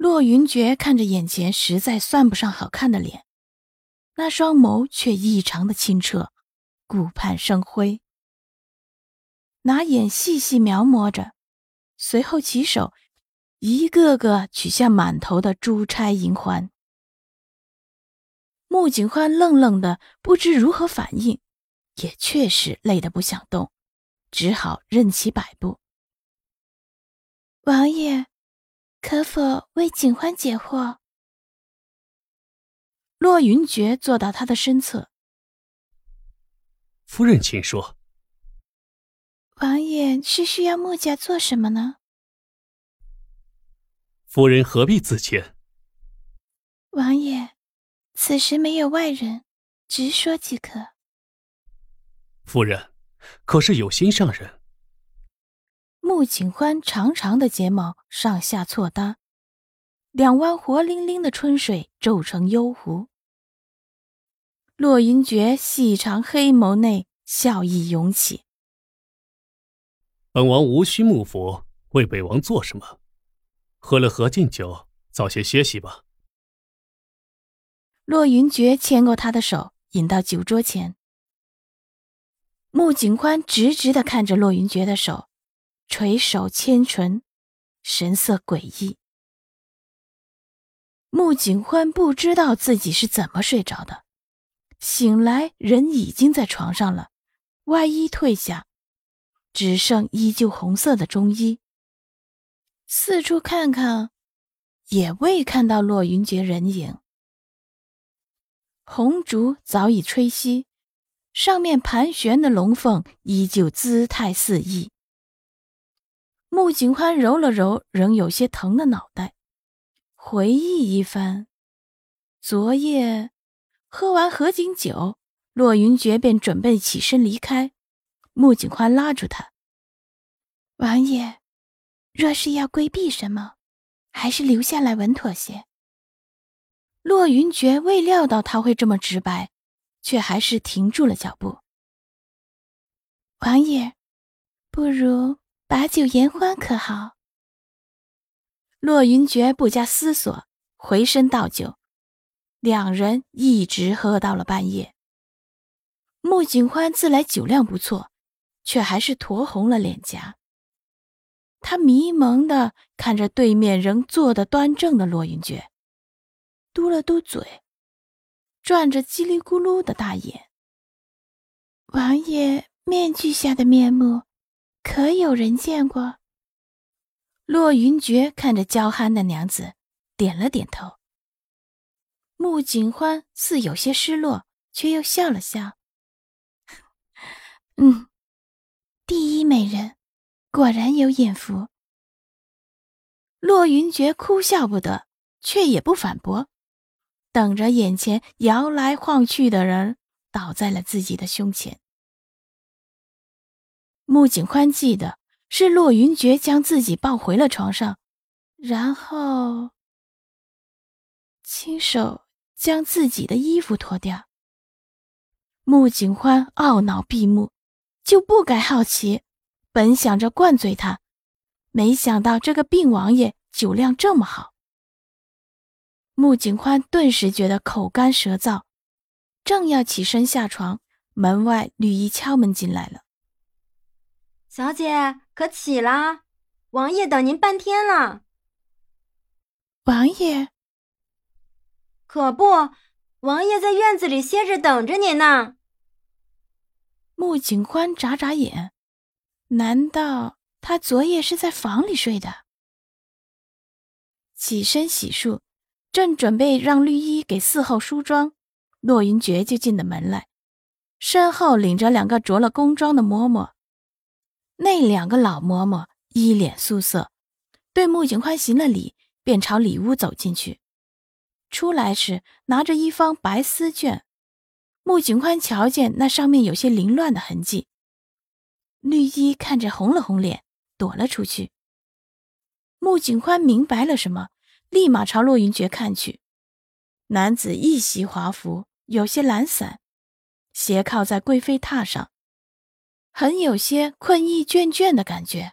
骆云珏看着眼前实在算不上好看的脸，那双眸却异常的清澈，顾盼生辉。拿眼细细描摹着，随后起手，一个个取下满头的珠钗银环。穆景欢愣愣的，不知如何反应，也确实累得不想动，只好任其摆布。王爷。可否为景欢解惑？洛云珏坐到他的身侧。夫人，请说。王爷是需要穆家做什么呢？夫人何必自谦？王爷，此时没有外人，直说即可。夫人，可是有心上人？穆景欢长长的睫毛上下错搭，两弯活灵灵的春水皱成幽湖。洛云珏细长黑眸内笑意涌起。本王无需幕府为北王做什么，喝了何敬酒，早些歇息吧。洛云珏牵过他的手，引到酒桌前。穆景欢直直的看着洛云珏的手。垂手牵唇，神色诡异。穆景欢不知道自己是怎么睡着的，醒来人已经在床上了，外衣褪下，只剩依旧红色的中衣。四处看看，也未看到洛云珏人影。红烛早已吹熄，上面盘旋的龙凤依旧姿态四溢。穆景欢揉了揉仍有些疼的脑袋，回忆一番，昨夜喝完合卺酒，骆云珏便准备起身离开。穆景欢拉住他：“王爷，若是要规避什么，还是留下来稳妥些。”骆云珏未料到他会这么直白，却还是停住了脚步。王爷，不如。把酒言欢可好？洛云珏不加思索，回身倒酒，两人一直喝到了半夜。穆景欢自来酒量不错，却还是酡红了脸颊。他迷蒙的看着对面仍坐得端正的洛云珏，嘟了嘟嘴，转着叽里咕噜的大眼。王爷面具下的面目。可有人见过？骆云珏看着娇憨的娘子，点了点头。穆景欢似有些失落，却又笑了笑：“ 嗯，第一美人，果然有眼福。”骆云珏哭笑不得，却也不反驳，等着眼前摇来晃去的人倒在了自己的胸前。穆景欢记得是骆云珏将自己抱回了床上，然后亲手将自己的衣服脱掉。穆景欢懊恼闭目，就不该好奇，本想着灌醉他，没想到这个病王爷酒量这么好。穆景欢顿时觉得口干舌燥，正要起身下床，门外绿衣敲门进来了。小姐，可起啦！王爷等您半天了。王爷，可不，王爷在院子里歇着等着您呢。穆景欢眨眨眼，难道他昨夜是在房里睡的？起身洗漱，正准备让绿衣给伺候梳妆，骆云珏就进了门来，身后领着两个着了宫装的嬷嬷。那两个老嬷嬷一脸素色，对穆景欢行了礼，便朝里屋走进去。出来时，拿着一方白丝绢。穆景宽瞧见那上面有些凌乱的痕迹，绿衣看着红了红脸，躲了出去。穆景宽明白了什么，立马朝洛云珏看去。男子一袭华服，有些懒散，斜靠在贵妃榻上，很有些困意倦倦的感觉。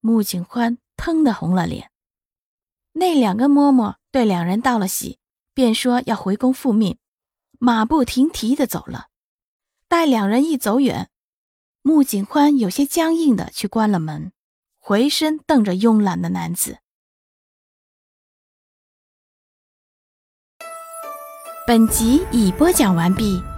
穆景欢腾的红了脸。那两个嬷嬷对两人道了喜，便说要回宫复命，马不停蹄的走了。待两人一走远，穆景欢有些僵硬的去关了门，回身瞪着慵懒的男子。本集已播讲完毕。